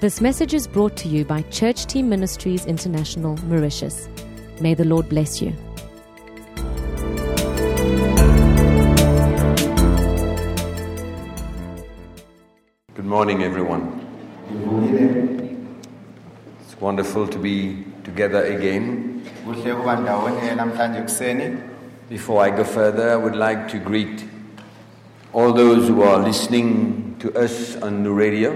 This message is brought to you by Church Team Ministries International, Mauritius. May the Lord bless you. Good morning, everyone. Good morning. It's wonderful to be together again. kuhle ukuba ndawonye namhlanje ekuseni Before I go further, I would like to greet all those who are listening to us on the radio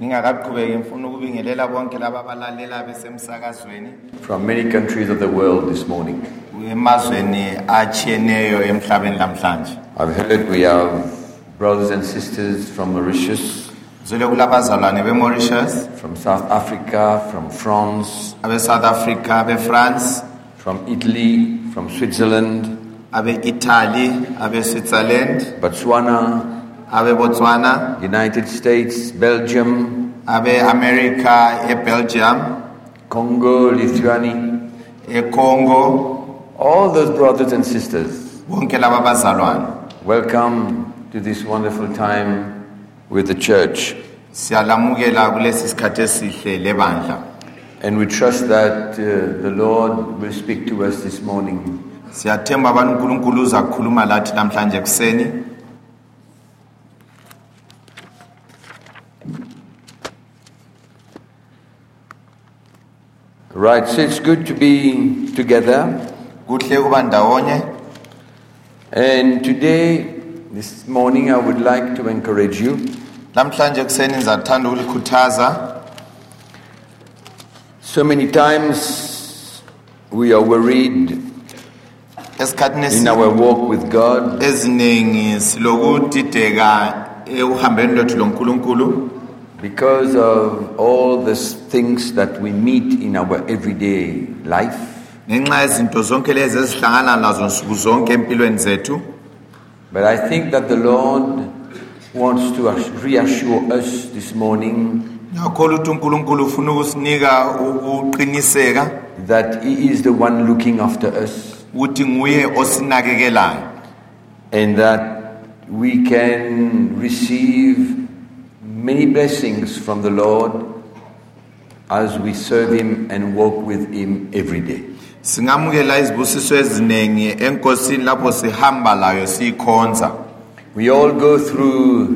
ngingakaqhubeki ngifuna ukubingelela bonke laba abalalela besemsakazweni. From many countries of the world this morning. emazweni atshiyeneyo emhlabeni lamhlanje I've heard we have brothers and sisters from Mauritius, zole kulabazalwane be-mauritius. From South Africa, from France, abe-south africa abe-france. From Italy, from Switzerland, abe-italy abe-switzerland. Botswana, abe-botswana United States, Belgium, abe-america e-belgium Congo, Lithuania, e-congo all those brothers and sisters. bonke laba bazalwane. Welcome to this wonderful time with the church. siyalamukela kulesi sikhathi esihle lebandla. And we trust that uh, the Lord will speak to us this morning. siyathemba abantu unkulunkulu uza lathi namhlanje ekuseni Right, so it's good to be together. kuhle kuba ndawonye. And today, this morning, I would like to encourage you. Namhlanje ekuseni ngizathanda ukulikhuthaza. So many times we are worried esikhathini in esi- our walk with God. eziningi silokudideka ekuhambeni lwethu lonkulunkulu because of all the things that we meet in our everyday life. ngenxa yezinto zonke lezi ezihlangana nazo nsuku zonke empilweni zethu But I think that the Lord wants to reassure us this morning ngiyakholwa ukuthi unkulunkulu ufuna ukusinika ukuqiniseka that He is the one looking after us ukuthi nguye osinakekelayo and that we can receive many blessings from the Lord as we serve Him and walk with Him every day. singamukela izibusiso eziningi enkosini lapho sihamba layo siyikhonza We all go through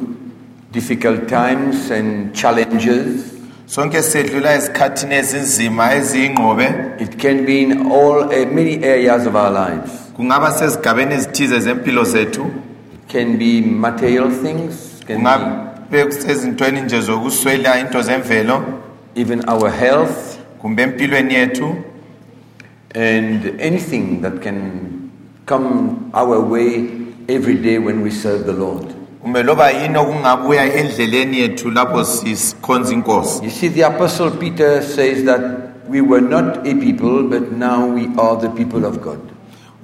difficult times and challenges. sonke sedlula ezikhathini ezinzima eziyingqobe It can be in all uh, many areas of our lives. kungaba sezigabeni ezithize zempilo zethu It can be material things, can be kungabe kusezintweni nje zokuswela into zemvelo even our health, kumbe empilweni yethu and anything that can come our way every day when we serve the Lord. kumbe loba yini okungabuya endleleni yethu lapho sikhonza inkosi You see, the Apostle Peter says that we were not a people, but now we are the people of God.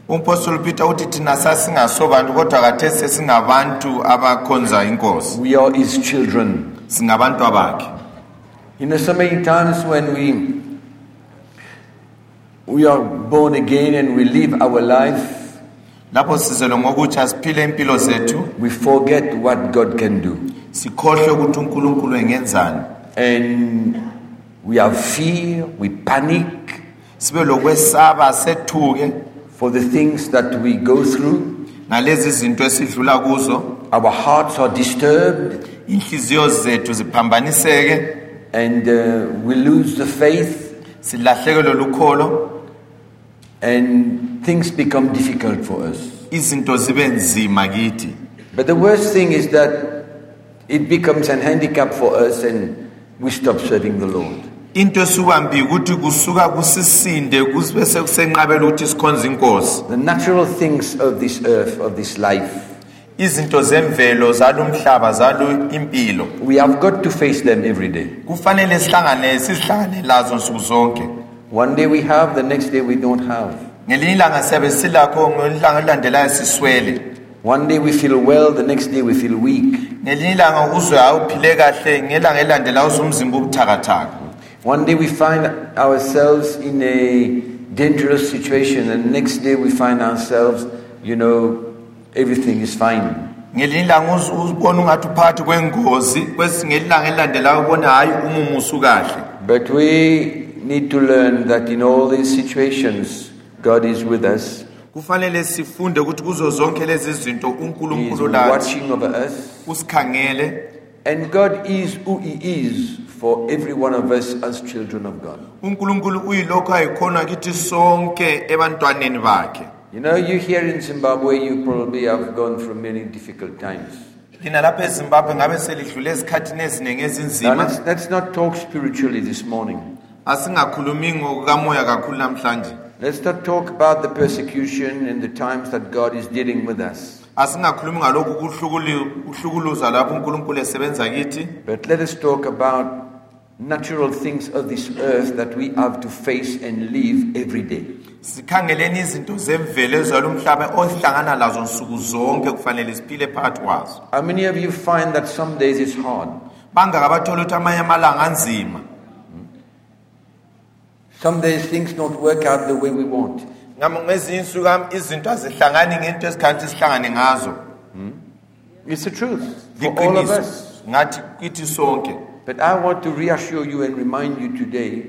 umpostoli peter uthi thina sasingasobantu kodwa kathesi sesingabantu abakhonza inkosi We are his children. singabantu abakhe You know, so many times when we we are born again and we live our life, lapho sizelwe ngokutsha siphile impilo zethu we forget what God can do. sikhohlwe ukuthi unkulunkulu engenzani And we have fear, we panic sibe lokwesaba sethuke for the things that we go through. ngalezi zinto esidlula kuzo Our hearts are disturbed inhliziyo zethu ziphambaniseke and uh, we lose the faith silahlekelwe lukholo and things become difficult for us. izinto zibe nzima kithi But the worst thing is that it becomes an handicap for us and we stop serving the Lord. into esukambili ukuthi kusuka kusisinde kube sekusenqabela ukuthi sikhonze inkosi The natural things of this earth, of this life, izinto zemvelo zalo mhlaba zalo impilo we have got to face them every day. kufanele sihlangane sizihlangane lazo nsuku zonke One day we have, the next day we don't have. ngelinye ilanga siyabe silakho ngelanga elilandelayo siswele One day we feel well, the next day we feel weak. ngelinye ilanga uzwe awuphile kahle ngelanga elilandelayo uzumzimba ubuthakathaka One day we find ourselves in a dangerous situation, and the next day we find ourselves, you know, everything is fine. ngelinye ilanga uzibona ungathi uphakathi kwengozi kwesinye ilanga elilandelayo ubona hhayi umumo usukahle But we need to learn that in all these situations, God is with us. kufanele sifunde ukuthi kuzo zonke lezi zinto He is unkulunkulu lathi watching over us. usikhangele And God is who He is for every one of us as children of God. unkulunkulu uyilokhu ayikhona kithi sonke ebantwaneni bakhe You know, you here in Zimbabwe, you probably have gone through many difficult times. lina lapha ezimbabwe ngabe selidlule ezikhathini eziningi Now, ezinzima let's, let's not talk spiritually this morning. asingakhulumi ngokukamoya kakhulu namhlanje Let's not talk about the persecution and the times that God is dealing with us. asingakhulumi ngalokhu kuhlukulu- kuhlukuluza lapho unkulunkulu esebenza kithi But let us talk about natural things of this earth that we have to face and live every day. Sikhangeleni izinto zemvelo ezalo umhlaba osihlangana lazo nsuku zonke kufanele siphile phakathi kwazo How many of you find that some days it's hard? bangaka bathola ukuthi amanye amalanga anzima Some days things don't work out the way we want. Ngam- ngezinye insuku am- izinto azihlangani ngento ezikhanti sihlangane ngazo hmm? It's the truth for all of liqiniso us. ngathi kithi sonke But I want to reassure you and remind you today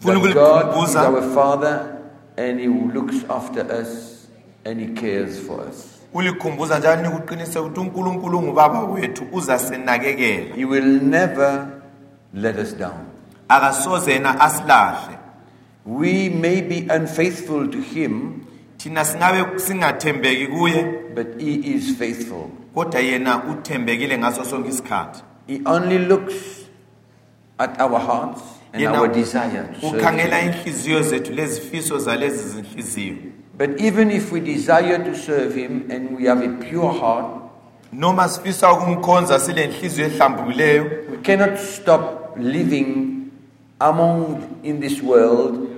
Funa that God is ukulikhumbuza our Father and He looks after us and He cares for us. ulikhumbuza njalo nikuqinise ukuthi unkulunkulu ungubaba wethu uzasinakekela He will never let us down. akasoze yena asilahle We may be unfaithful to Him, thina singabe singathembeki kuye but He is faithful. kodwa yena uthembekile ngaso sonke isikhathi He only looks at our hearts and Yena our desire. to serve him. inhliziyo zethu lezifiso zalezi zinhliziyo But even if we desire to serve Him and we have a pure heart, noma sifisa ukumkhonza sile nhliziyo ehlambukileyo we cannot stop living among in this world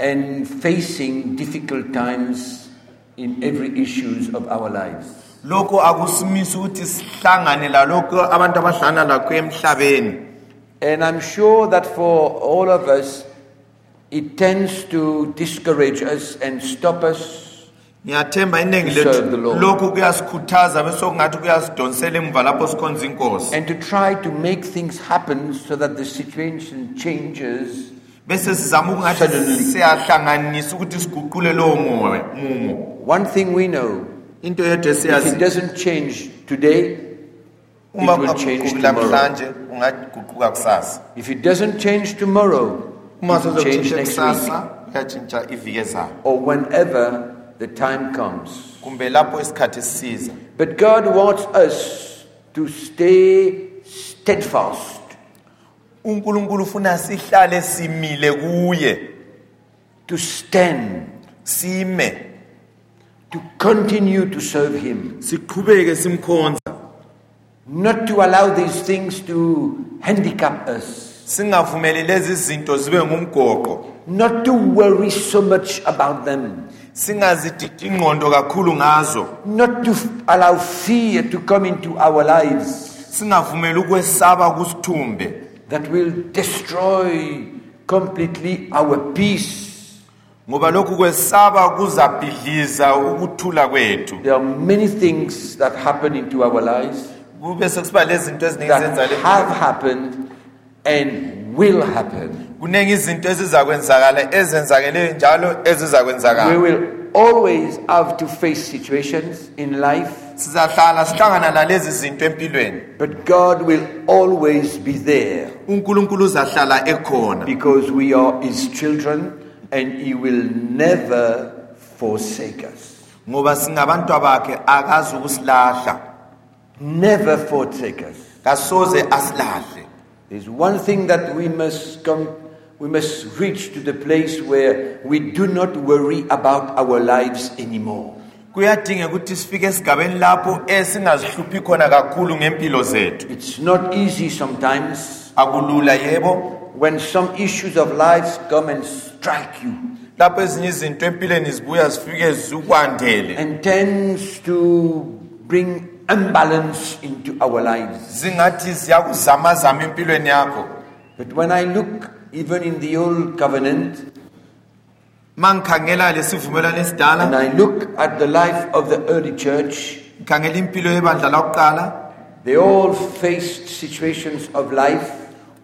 and facing difficult times in every issues of our lives. lokho akusimisi ukuthi sihlangane lalokho abantu abahlangana lakho emhlabeni And I'm sure that for all of us, it tends to discourage us and stop us ngiyathemba iningi To serve the lethu Lord. lokhu kuyasikhuthaza bese kungathi kuyasidonsela emva lapho sikhonza inkosi and to try to make things happen so that the situation changes. bese sizama ukungathi siyahlanganisa ukuthi siguqule lowo mumo One thing we know into yedwa if it doesn't change today, uma it will change tomorrow. namhlanje ungaguquka kusasa. If it doesn't change tomorrow, uma it will change sozotshintsha next kusasa week. kuyatshintsha iviki ezayo. Or whenever the time comes. kumbe lapho isikhathi sisiza. But God wants us to stay steadfast, unkulunkulu ufuna sihlale simile kuye. To stand, sime. To continue to serve Him, siqhubeke simkhonza not to allow these things to handicap us. singavumeli lezi zinto zibe ngumgoqo. Not to worry so much about them, singazididi ingqondo kakhulu ngazo. Not to f- allow fear to come into our lives. Singavumeli ukwesaba kusithumbe. That will destroy completely our peace. ngoba lokhu kwesaba kuzabhidliza ukuthula kwethu. There are many things that happen into our lives kube sekusiba lezi eziningi that have happened and will happen. kuningi izinto ezizakwenzakala ezenzakeleyo njalo We ezizakwenzakala will always have to face situations in life, sizahlala sihlangana nalezi zinto empilweni. But God will always be there. Unkulunkulu uzahlala ekhona. Because we are His children and He will never forsake us. ngoba singabantu bakhe akazi ukusilahla Never forsake us. kasoze asilahle There's one thing that we must come, we must reach to the place where we do not worry about our lives anymore. kuyadingeka ukuthi sifike esigabeni lapho esingazihluphi khona kakhulu ngempilo zethu. It's not easy sometimes akulula yebo. when some issues of life come and strike you. Lapho ezinye izinto empilweni zibuya zifike zikwandele. And tends to bring imbalance into our lives. zingathi ziyakuzamazama empilweni yakho But when I look even in the old covenant ma ngikhangela lesivumelwano and esidala I look at the life of the early church, ngikhangela impilo yebandla lakuqala They all faced situations of life.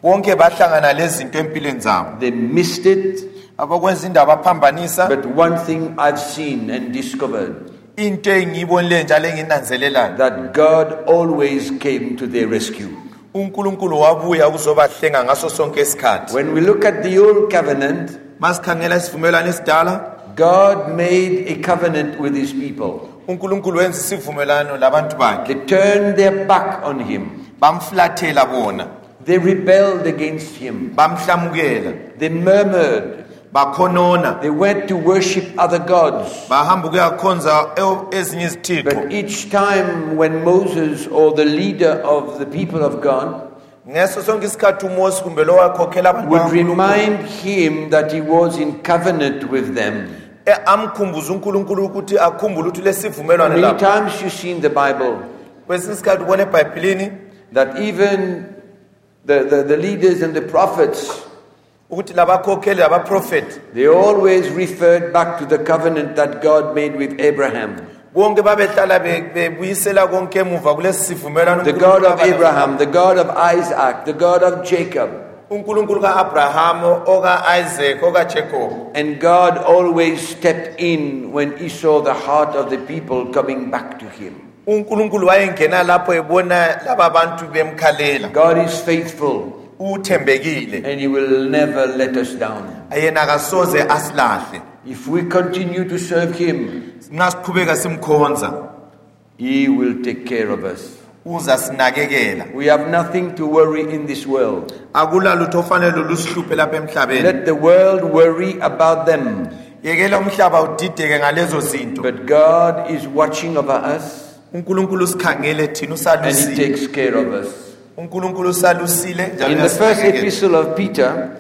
bonke bahlangana lezinto empilweni zabo They missed it. abakwenza indawo baphambanisa But one thing I've seen and discovered into engiyibonileyo njalo engiyinanzelelayo that God always came to their rescue. unkulunkulu wabuya ukuzobahlenga ngaso sonke isikhathi When we look at the old covenant, masikhangela isivumelwano esidala God made a covenant with his people. unkulunkulu wenza isivumelwano labantu bakhe They turned their back on him. bamflathela bona They rebelled against him. bamhlamukela They murmured. Bakhonona They went to worship other gods. bahamba ukuyakhonza ezinye izithixo But each time when Moses or the leader of the people of God ngeso sonke isikhathi umosi kumbe lo wakhokhela abantu would remind him that he was in covenant with them. amkhumbuze unkulunkulu ukuthi akhumbule ukuthi lesivumelwano Many times you see in the Bible kwesinye isikhathi ubona ebhayibhilini that even the, the, the leaders and the prophets, ukuthi labakhokheli labaprofethi they always referred back to the covenant that God made with Abraham. bonke babehlala be- bebuyisela konke emuva kulesi sivumelwano The God of Abraham, the God of Isaac, the God of Jacob. unkulunkulu ka-abrahamu oka-isaac oka-jacob And God always stepped in when he saw the heart of the people coming back to him. unkulunkulu wayengena lapho ebona laba bantu bemkhalela God is faithful uthembekile and he will never let us down. yena kasoze asilahle If we continue to serve him, nxa siqhubeka simkhonza he will take care of us. uza sinakekela We have nothing to worry in this world. akula lutho ofanele lusihluphe lapha emhlabeni Let the world worry about them. yekela umhlaba udideke ngalezo zinto But God is watching over us unkulunkulu usikhangele thina and he usalusile takes care of us. Unkulunkulu usalusile In the first epistle of Peter,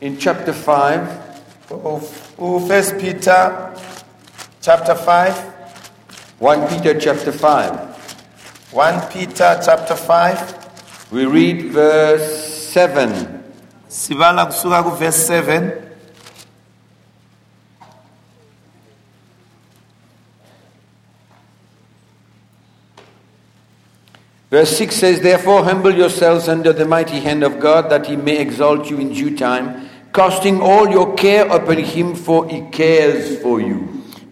in chapter 5, u-first oh, peter chapter 5 1 Peter chapter 5, 1 peter chapter 5 we read verse 7. sibala kusuka kuverse 7 Verse 6 says, Therefore, humble yourselves under the mighty hand of God, that he may exalt you in due time, casting all your care upon him, for he cares for you.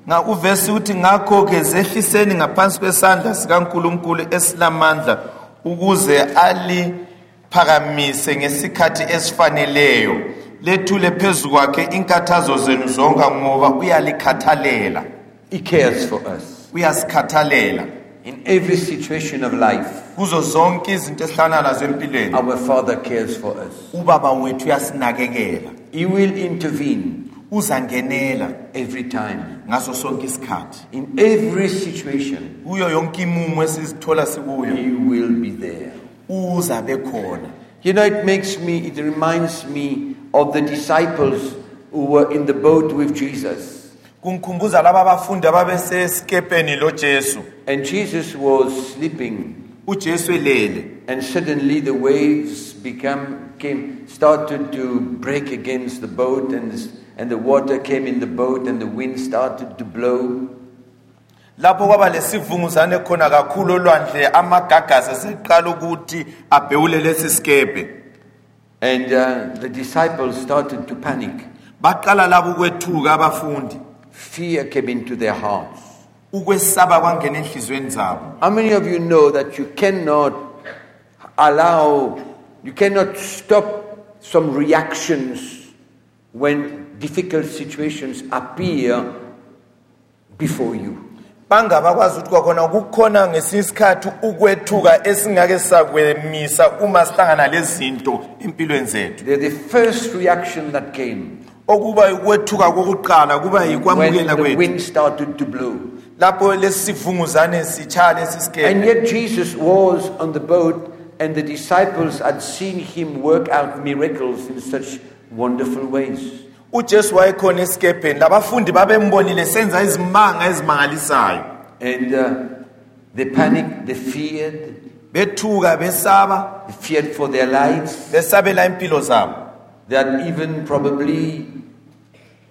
nga uvesi uthi ngakho-ke zehliseni ngaphansi kwesandla sikankulunkulu esilamandla ukuze aliphakamise ngesikhathi esifaneleyo lethule phezu kwakhe inkathazo zenu zonke ngoba uyalikhathalela He cares for us. uyasikhathalela In every situation of life, kuzo zonke izinto esihlangana nazo empilweni our Father cares for us. ubaba wethu uyasinakekela He will intervene uzangenela every time. ngaso sonke isikhathi In every situation, kuyo yonke imumo esizithola sikuyo He will be there. uza bekhona You know, it makes me, it reminds me of the disciples who were in the boat with Jesus. Kungikhumbuza laba abafundi ababesesikepeni lojesu And Jesus was sleeping. ujesu elele And suddenly the waves become, came, started to break against the boat, and, this- and the water came in the boat, and the wind started to blow. lapho kwaba lesivunguzane khona kakhulu olwandle amagagasi aseqala ukuthi abhewule lesi sikepe And uh, the disciples started to panic. baqala labo ukwethuka abafundi Fear came into their hearts. ukwesaba kwangena enhliziyweni zabo How many of you know that you cannot allow, you cannot stop some reactions when difficult situations appear before you? bangabakwazi ukuthi kwakhona kukhona ngesinye isikhathi ukwethuka esingake sakwemisa uma sihlangana lezinto empilweni zethu The, the first reaction that came okuba ukwethuka kokuqala kuba when yikwamukela the kwethu. wind started to blow. lapho lesi sivunguzane sitshaya lesi And sikepe yet Jesus was on the boat, and the disciples had seen him work out miracles in such wonderful ways. ujesu wayekhona esikepeni. Labafundi babembonile senza izimanga ezimangalisayo. And uh, they panicked, they feared, bethuka besaba. They feared for their lives. besabela impilo zabo They had even probably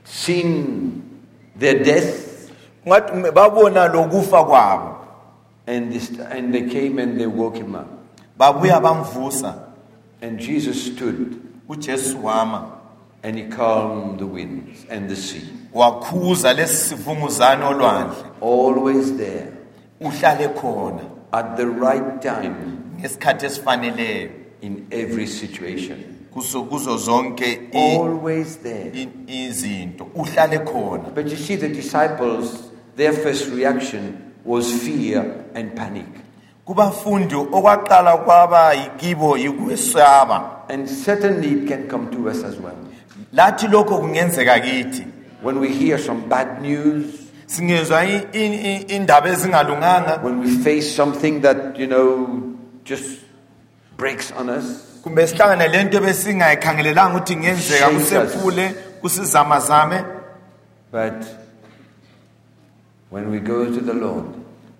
seen their death. ungathi babona lokufa kwabo And, this, and they came and they woke him up. babuya bamvusa And Jesus stood ujesu wama and he calmed the winds and the sea. wakhuza lesi sivunguzane olwandle Always there uhlale khona at the right time ngesikhathi esifaneleyo in every situation. Kuzo kuzo zonke i- Always there. i- izinto. Uhlale khona. But you see, the disciples, their first reaction was fear and panic. kubafundi okwaqala kwaba yikibo yikwesaba. And certainly it can come to us as well. lathi lokho kungenzeka kithi. When we hear some bad news, singezwa i- i- i- indaba ezingalunganga. When we face something that, you know, just breaks on us, kumbe sihlangane lento besingayikhangelelanga ukuthi kungenzeka Shakes us. kusephule kusizamazame but when we go to the Lord,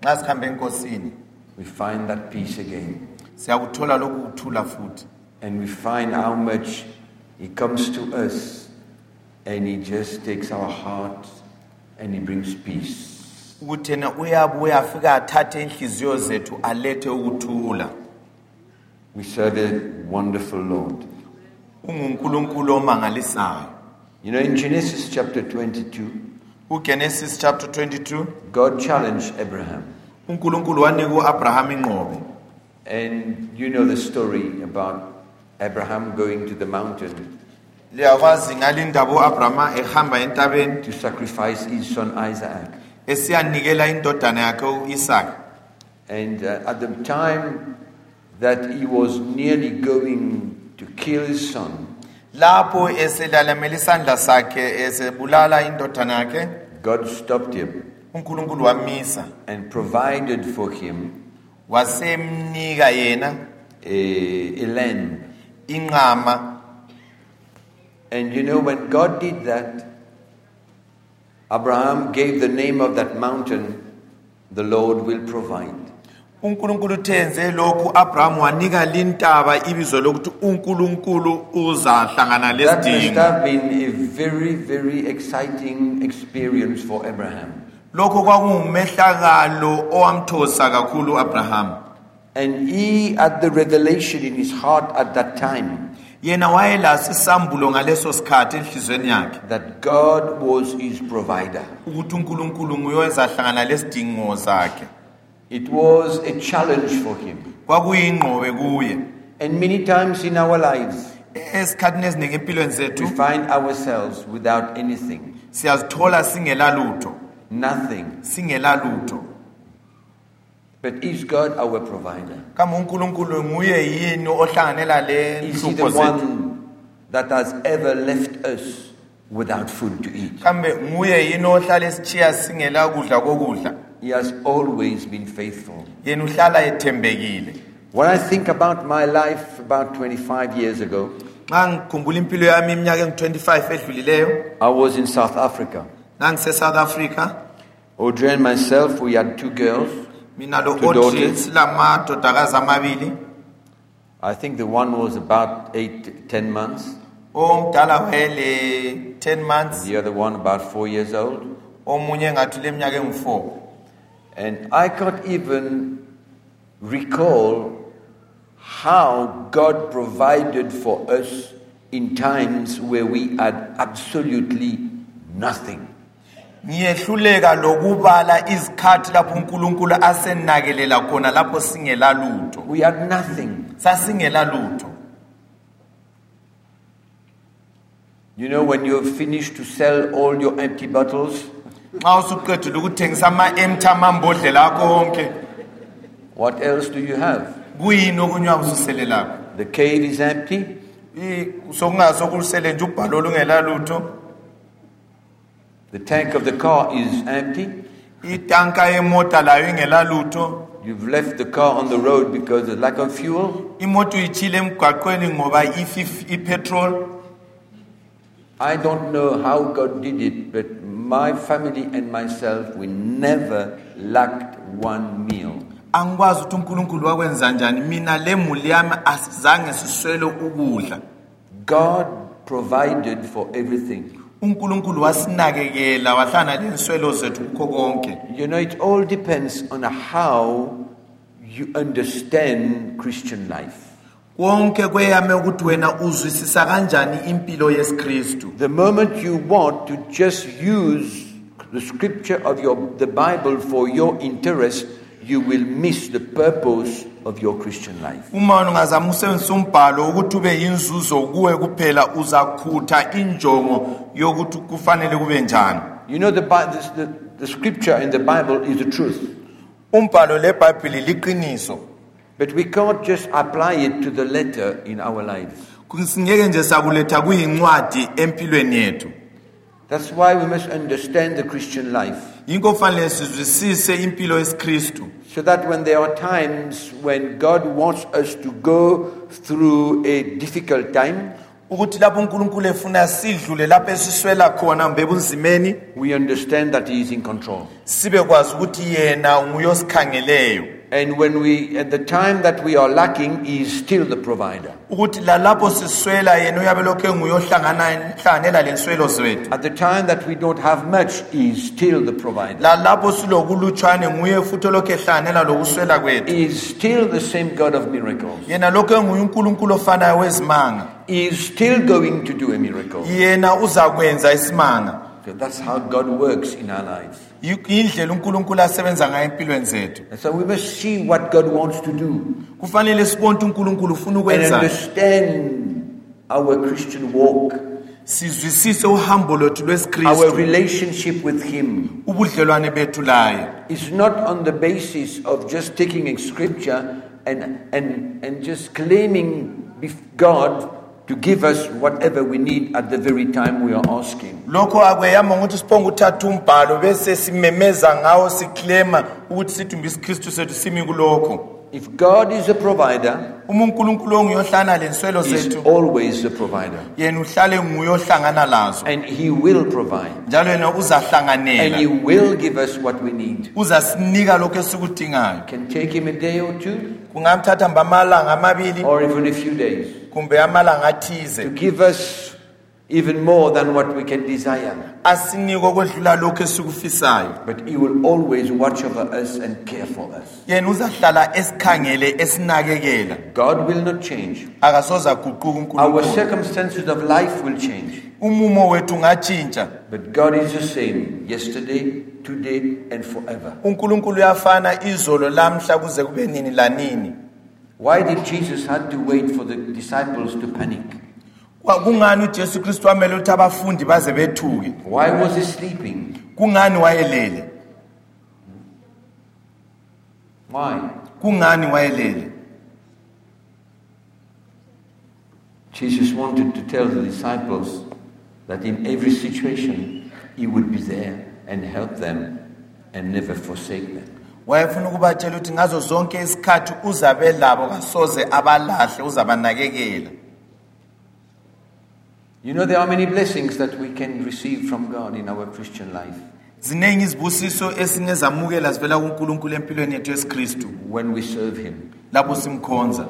nxa sihambe enkosini we find that peace again. siyakuthola lokhu kuthula futhi And we find how much He comes to us and He just takes our heart and He brings peace. ukuthi yena uyabuya afike athathe inhliziyo zethu alethe ukuthula We serve a wonderful Lord. ungunkulunkulu omangalisayo You know, in Genesis chapter 22, ugenesis chapter 22 God challenged Abraham. unkulunkulu wanika And you know the story about Abraham going to the mountain liyakwazi ngale ndaba u-abrahama ehamba entabeni to sacrifice his son Isaac. esiyanikela indodana yakhe u-isaka And uh, at the time that he was nearly going to kill his son, lapho eselalamela isandla sakhe esebulala indodana yakhe God stopped him unkulunkulu wamisa and provided for him wasemnika yena a, a lamb. inqama And you know, when God did that, Abraham gave the name of that mountain, the Lord will provide. Unkulunkulu uthenze lokhu u-abrahamu wanika lintaba ibizo lokuthi unkulunkulu uzahlangana That must lesidingo have been a very, very exciting experience for Abraham. lokho kwakungumehlakalo owamthosa kakhulu u-abrahamu And he had the revelation in his heart at that time yena wayelaso isambulo ngaleso sikhathi enhliziyweni yakhe that God was his provider. ukuthi unkulunkulu nguye ozahlangana lesidingo zakhe It was a challenge for him. kwakuyingqobe kuye And many times in our lives, esikhathini eziningi empilweni we zethu find ourselves without anything, siyazithola singela lutho nothing. singela lutho But is God our provider? kambe unkulunkulu nguye yini ohlanganela le Is he nhlupho the zethu one that has ever left us without food to eat? kambe nguye yini ohlala esitshiya singela kudla kokudla He has always been faithful. yena uhlala ethembekile When I think about my life about 25 years ago, ngikhumbula impilo yami iminyaka engu-25 edlulileyo I was in South Africa. ngangise-south africa Audrey and myself, we had two girls. mina lo Two audrey daughters. silamadodakazi amabili I think the one was about eight, ten months, omdala wayele 10 months the other one about four years old. omunye ngathi leminyaka engu-4 And I can't even recall how God provided for us in times where we had absolutely nothing. ngiyehluleka lokubala izikhathi lapho unkulunkulu asenakelela khona lapho We had nothing. You know, when you've finished to sell all your empty bottles, usuqedile ukuthengisa ama-emty amambodlela akho wonke what else do you have? kuyini okunye akususelelakho The cave is empty, I- sokungasokusele nje ubhalo olungela lutho the tank of the car is empty. itanka yemota layo ingela lutho You've left the car on the road because of lack of fuel. imoto uyitshile emgwaqweni ngoba ipetrol I don't know how God did it, but my family and myself, we never lacked one meal. angikwazi ukuthi unkulunkulu wakwenza njani mina le muli yami asizange siswele ukudla God provided for everything. unkulunkulu wasinakekela wahlala lenswelo zethu kukho konke You know, it all depends on how you understand Christian life. Konke kweyame ukuthi wena uzwisisa kanjani impilo yesikristu? The moment you want to just use the scripture of your, the Bible for your interest, you will miss the purpose of your Christian life. uma ungazama ukusebenzisa umbhalo ukuthi ube yinzuzo kuwe kuphela uzakhutha injongo yokuthi kufanele kube njani. You know, the, Bi- this- the, the scripture in the Bible is the truth, umbhalo lebhayibhili liqiniso but we can't just apply it to the letter in our lives. singeke nje sakuletha kuyincwadi empilweni yethu That's why we must understand the Christian life. yinko kufanele sizwisise impilo yesikristu So that when there are times when God wants us to go through a difficult time, ukuthi lapho unkulunkulu efuna sidlule lapho esiswela khona we understand that He is in control. sibe kwazi ukuthi yena nguye osikhangeleyo And when we, at the time that we are lacking, He is still the provider. ukuthi lalapho siswela yena uyabe lokhu enguye ohlangana- ohlanganela lenswelo zethu At the time that we don't have much, He is still the provider. lalapho silokulutshwane nguye futhi olokhu ehlanganela lokuswela kwethu He is still the same God of miracles. yena lokhu enguye unkulunkulu ofanayo wezimanga He is still going to do a miracle. yena uzakwenza isimanga So that's how God works in our lives. Indlela unkulunkulu asebenza ngayo empilweni zethu. And so we must see what God wants to do. Kufanele sibone unkulunkulu ufuna and ukwenza understand our Christian walk, sizwisise uhambo lwethu our lwesikristu relationship with Him. ubudlelwane bethu laye. It's not on the basis of just taking a scripture and, and, and just claiming bef- God to give us whatever we need at the very time we are asking. lokho akweyama ukuthi siphonge uthatha umbhalo bese simemeza ngawo siklema ukuthi sidumbe isikristu sethu simi kulokho If God is a provider, uma unkulunkulu lenswelo He's zethu always the provider. yena uhlale lazo And He will provide. njalo yena And He uzahlanganela will give us what we need. uzasinika lokho esikudingayo Can take Him a day or two, kungamthatha mba amalanga amabili or even a few days, kumbe amalanga to give us even more than what we can desire. asinike okwedlula lokho esikufisayo But He will always watch over us and care for us. yena uzahlala esikhangele esinakekela God will not change. akasoze Our unkulunkulu circumstances of life will change. umumo wethu ungatshintsha But God is the same yesterday, today, and forever. unkulunkulu uyafana izolo lamhla kuze kube nini lanini Why did Jesus had to wait for the disciples to panic? Kwa- kungani ujesu kristu amele ukuthi abafundi baze bethuke Why was he sleeping? kungani wayelele Why? kungani wayelele Jesus wanted to tell the disciples that in every situation he would be there and help them and never forsake them. Wayefuna ukubatshela ukuthi ngazo zonke isikhathi uzabe labo kasoze abalahle uzabanakekela. You know, there are many blessings that we can receive from God in our Christian life. Ziningi izibusiso esingezamukela zivela kunkulunkulu empilweni yethu yesikristu. When we serve Him. lapho simkhonza.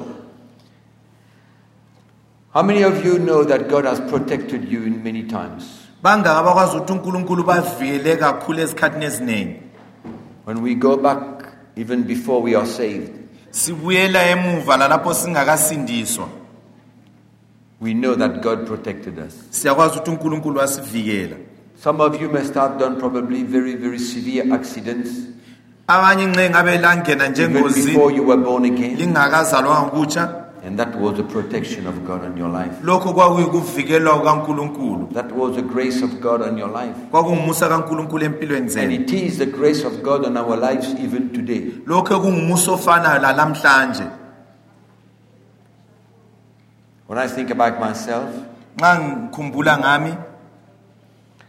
How many of you know that God has protected you in many times? bangaka bakwazi ukuthi unkulunkulu bavikele kakhulu ezikhathini eziningi. When we go back, even before we are saved, sibuyela emuva lalapho singakasindiswa. we know that God protected us. siyakwazi ukuthi unkulunkulu wasivikela Some of you must have done probably very, very severe accidents. Abanye nxe ngabe langena even njengozini before you were born again, lingakazalwanga kutsha and that was the protection of God on your life. lokho kwakuyikuvikelwa kukankulunkulu That was the grace of God on your life. kwakungumusa kankulunkulu empilweni And it is the grace of God on our lives even today. lokho kungumusa ofanayo lalamhlanje When I think about myself, nxa ngikhumbula ngami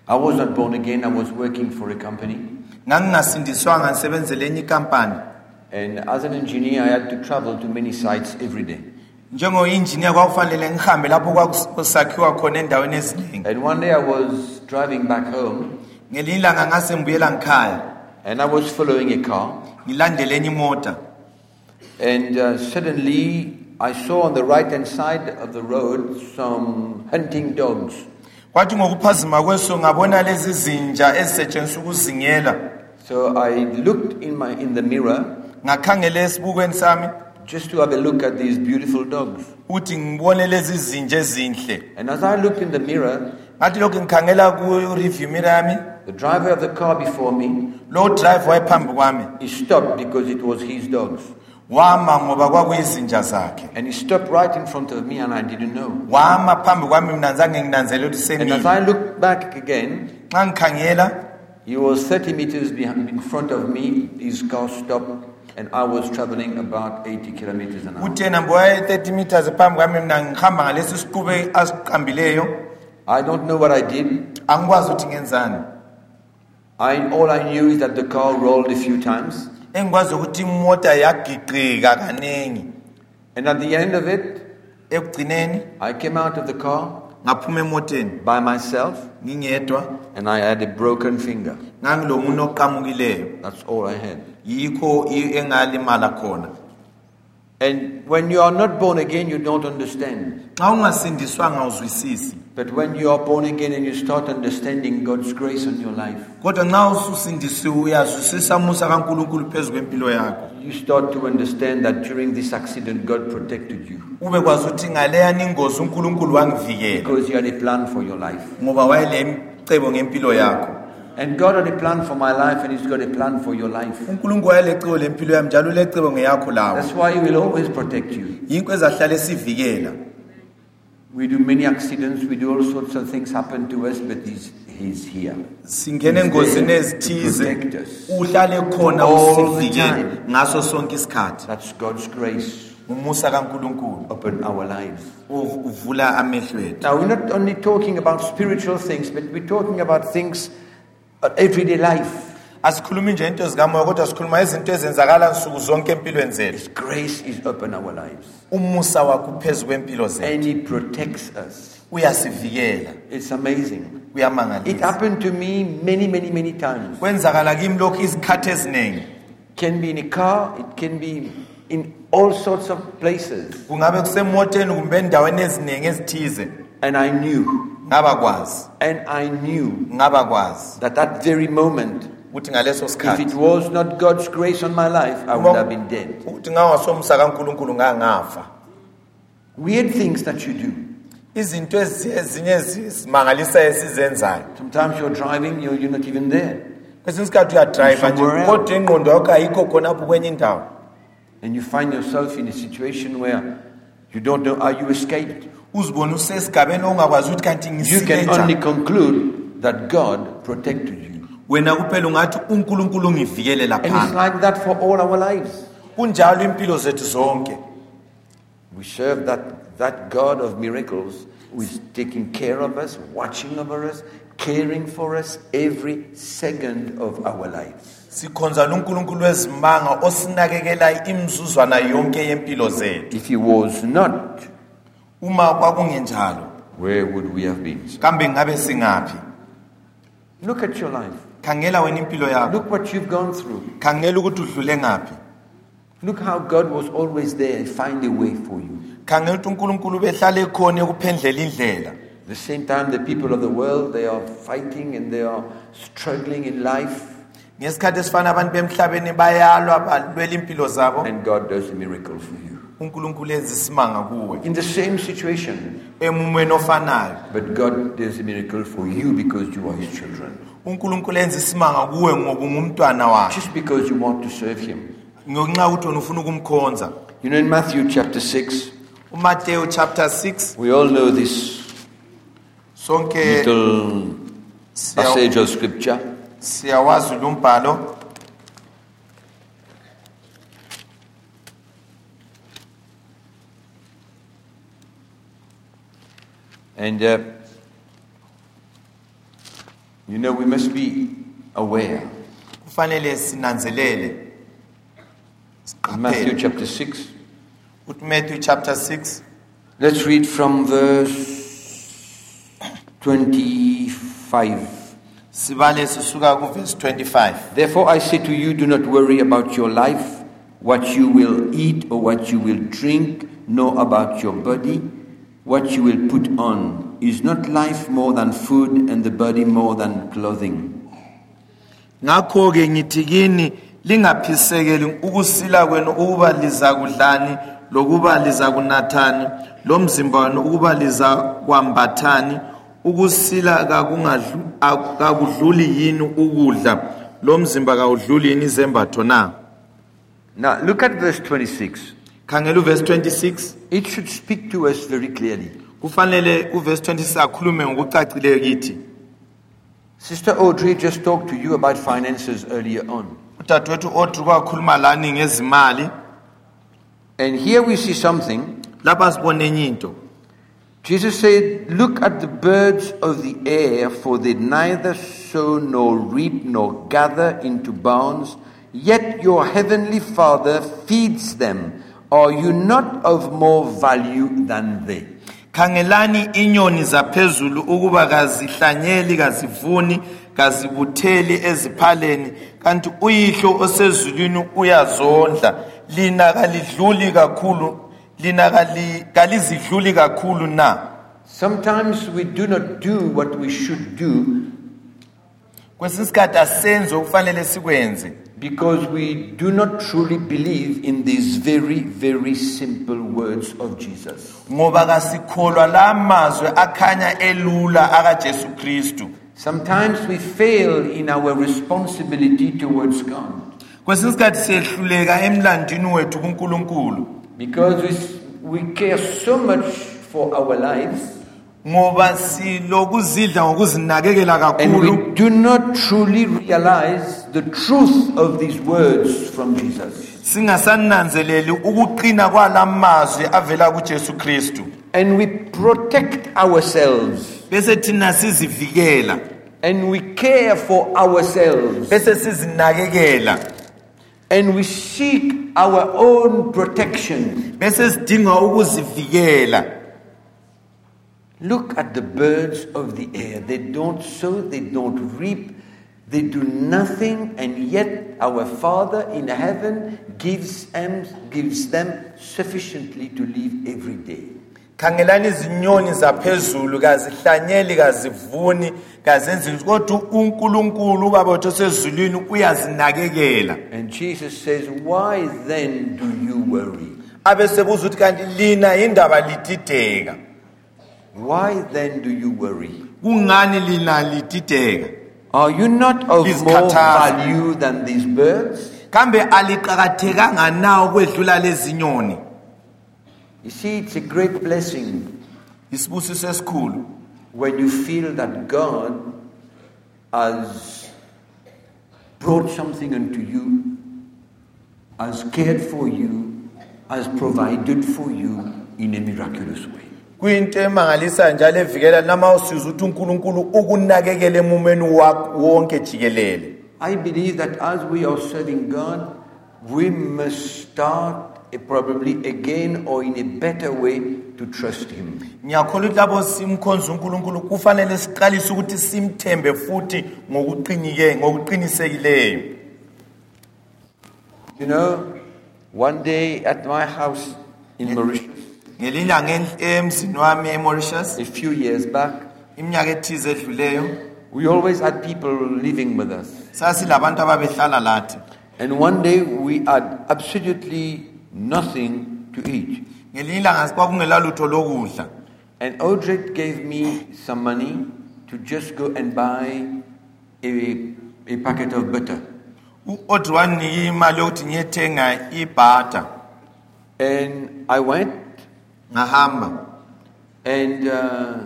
I was not born again, I was working for a company. ngangingasindiswanga ngisebenzele enye ikampani And as an engineer, I had to travel to many sites every day. Njengoyinjiniya kwakufanele ngihambe lapho kwakusakhiwa khona endaweni eziningi And one day I was driving back home. Ngelinye ilanga ngase ngibuyela ngikhaya and I was following a car. ngilandele enye imota. And uh, suddenly I saw on the right hand side of the road some hunting dogs. kwathi ngokuphazima kweso ngabona lezi zinja ezisetshenziswa ukuzingela. So I looked in, my, in the mirror. Ngakhangela esibukweni sami just to have a look at these beautiful dogs. ukuthi ngibone lezi zinja ezinhle And as I looked in the mirror, ngathi lokhu ngikhangela ku-review mirror yami the driver of the car before me, lowo drive wayephambi kwami he stopped because it was his dogs. wama ngoba kwakuyizinja zakhe And he stopped right in front of me and I didn't know. wama phambi kwami mina zange nginanzele ukuthi And as semile I looked back again, ngikhangela he was 30 meters behind, in front of me. His car stopped and I was traveling about 80 kilometers an hour. uthi yena waye-30 meters phambi kwami ngihamba ngalesi siqube asiqambileyo I don't know what I did. angikwazi ukuthi ngenzani I, all I knew is that the car rolled a few times. engikwazi ukuthi imota yagiqika kaningi And at the end of it, ekugcineni I came out of the car ngaphuma emoteni by myself ngingedwa and I had a broken finger. ngangilomunye oqamukileyo That's all I had. Yikho engalimala khona. And when you are not born again, you don't understand. xa ungasindiswanga uzwisisi. But when you are born again and you start understanding God's grace on your life, kodwa nxa ususindisiwe uyazwisisa umusa kankulunkulu phezu kwempilo yakho. you start to understand that during this accident, God protected you. Ube kwazi ukuthi ngaleyani ingozi unkulunkulu wangivikela. Because He had a plan for your life. ngoba wayelemcebo ngempilo yakho And God had a plan for my life, and He's got a plan for your life. unkulunkulu wayelecebo lempilo yami njalo ulecebo ngeyakho lawo That's why He will always protect you. yinko ezahlala esivikela We do many accidents, we do all sorts of things happen to us, but He's, he's here. singena engozini ezithize protect us. uhlale khona All the usivikele time. ngaso sonke isikhathi That's God's grace umusa kankulunkulu upon our lives. uv- uvula amehlo ethu Now, we're not only talking about spiritual things, but we're talking about things everyday life. asikhulumi nje into zikamoya kodwa sikhuluma izinto ezenzakala nsuku zonke empilweni zethu His grace is upon our lives. umusa wakho uphezu kwempilo zethu And He protects us. uyasivikela It's amazing. It uyamangalisa happened to me many, many, many times. kwenzakala kimi lokhu izikhathi eziningi can be in a car, it can be in all sorts of places. kungabe kusemoteni kumbe endaweni eziningi ezithize And I knew, ngaba kwazi and I knew ngaba kwazi that that very moment, ukuthi ngaleso if it sikhathi was not God's grace on my life, I would have been dead. ukuthi ngawasomusa kankulunkulu ngangafa Weird things that you do. izinto ezi- ezinye ezimangalisa esizenzayo Sometimes you're driving, you're, you're not even there. kwesinye isikhathi uyadrayiva nje Somewhere else. kodwa ingqondo yakho ayikho khonapho kwenye indawo And you find yourself in a situation where you don't know how you escaped. Uzibone usesigabeni ongakwazi ukuthi kanti You can only conclude that God protected you. wena kuphela ungathi unkulunkulu ungivikele And it's like that for all our lives. kunjalo impilo zethu zonke We serve that, that God of miracles who is taking care of us, watching over us, caring for us every second of our lives. sikhonza lo nkulunkulu wezimanga osinakekela imzuzwana yonke yempilo zethu If he was not, uma kwakungenjalo where would we have been? kambe ngabe singaphi Look at your life. khangela wena impilo yakho Look what you've gone through. khangela ukuthi udlule ngaphi Look how God was always there and find a way for you. khangela ukuthi unkulunkulu behlale khona ekuphendlela indlela the same time, the people of the world, they are fighting and they are struggling in life. ngesikhathi esifana abantu bemhlabeni bayalwa balwela impilo zabo And God does a miracle for you. Unkulunkulu enza isimanga kuwe In the same situation, emumweni ofanayo but God does a miracle for you because you are His children. unkulunkulu enza isimanga kuwe ngoba ungumntwana wakhe Just because you want to serve Him. ngenxa yokuthi wena ufuna ukumkhonza You know, in Matthew chapter 6, umatthew chapter 6 we all know this sonke little siya- passage of scripture. siyawazi lo mbhalo And, uh, you know, we must be aware. kufanele sinanzelele. In Matthew chapter 6, Matthew chapter 6 let's read from verse 25. sibale sisuka kuverse 25 Therefore, I say to you, do not worry about your life, what you will eat or what you will drink, nor about your body, what you will put on. Is not life more than food and the body more than clothing? ngakho ke ngithi kini lingaphisekeli ukusila kwenu ukuba liza kudlani lokuba liza kunathani lomzimba wenu ukuba liza kwambathani ukusila kakungadlu- ak- kakudluli yini ukudla lomzimba kawudluli yini izembatho na Now, look at verse 26. Khangela uvesi 26 It should speak to us very clearly. kufanele uvesi 26 akhulume ngokucacileyo kithi Sister Audrey just talked to you about finances earlier on. udadewethu odri kwakhuluma lani ngezimali And here we see something. lapha sibone enye into Jesus said, Look at the birds of the air, for they neither sow nor reap nor gather into barns, yet your heavenly Father feeds them. Are you not of more value than they? khangelani inyoni zaphezulu ukuba kazihlanyeli kazivuni kazibutheli eziphaleni kanti uyihlo osezulwini uyazondla. Lina kalidluli kakhulu lina kali- kalizidluli kakhulu na? Sometimes we do not do what we should do. Kwesinye isikhathi asenze okufanele sikwenze. Because we do not truly believe in these very, very simple words of Jesus. ngoba kasikholwa la mazwi akhanya elula akajesu kristu Sometimes we fail in our responsibility towards God. kwesinye isikhathi siyehluleka emlandini wethu kunkulunkulu Because we, we care so much for our lives ngoba silokuzidla ngokuzinakekela and kakhulu. we do not truly realize the truth of these words from Jesus. singasananzeleli ukuqina kwala mazwi avela kujesu kristu. And we protect ourselves. Bese thina sizivikela. And we care for ourselves. Bese sizinakekela. And we seek our own protection. bese sidinga ukuzivikela. Look at the birds of the air. They don't sow, they don't reap, they do nothing, and yet our Father in heaven gives them, gives them sufficiently to live every day. khangelani izinyoni zaphezulu kazihlanyeli kazivuni kazenzi kodwa unkulunkulu ubabotho osezulwini uyazinakekela And Jesus says, Why then do you worry? abe ukuthi kanti lina indaba lidideka Why then do you worry? kungani lina lidideka Are you not of more Lizikhathaza. value than these birds? kambe aliqakathekanga na ukwedlula lezi You see, it's a great blessing isibusiso esikhulu when you feel that God has brought something unto you, has cared for you, has provided for you in a miraculous way. Kuyinto emangalisa njalo evikela nama usizwa ukuthi unkulunkulu ukunakekela emumeni wakho wonke jikelele. I believe that as we are serving God, we must start eh, probably again or in a better way to trust Him. ngiyakholwa ukuthi lapho simkhonza unkulunkulu kufanele siqalise ukuthi simthembe futhi ngokuqinike ngokuqinisekileyo. You know, one day at my house in Mauritius, emzini wami a few years back, iminyaka ethize edluleyo we always had people living with us. sasilabantu ababehlala lathi And one day we had absolutely nothing to eat. ngelinye ilanga lokudla And Audrey gave me some money to just go and buy a, a packet of butter. u-odri imali yokuthi ngiyethenga ibhata And I went ngahamba and uh,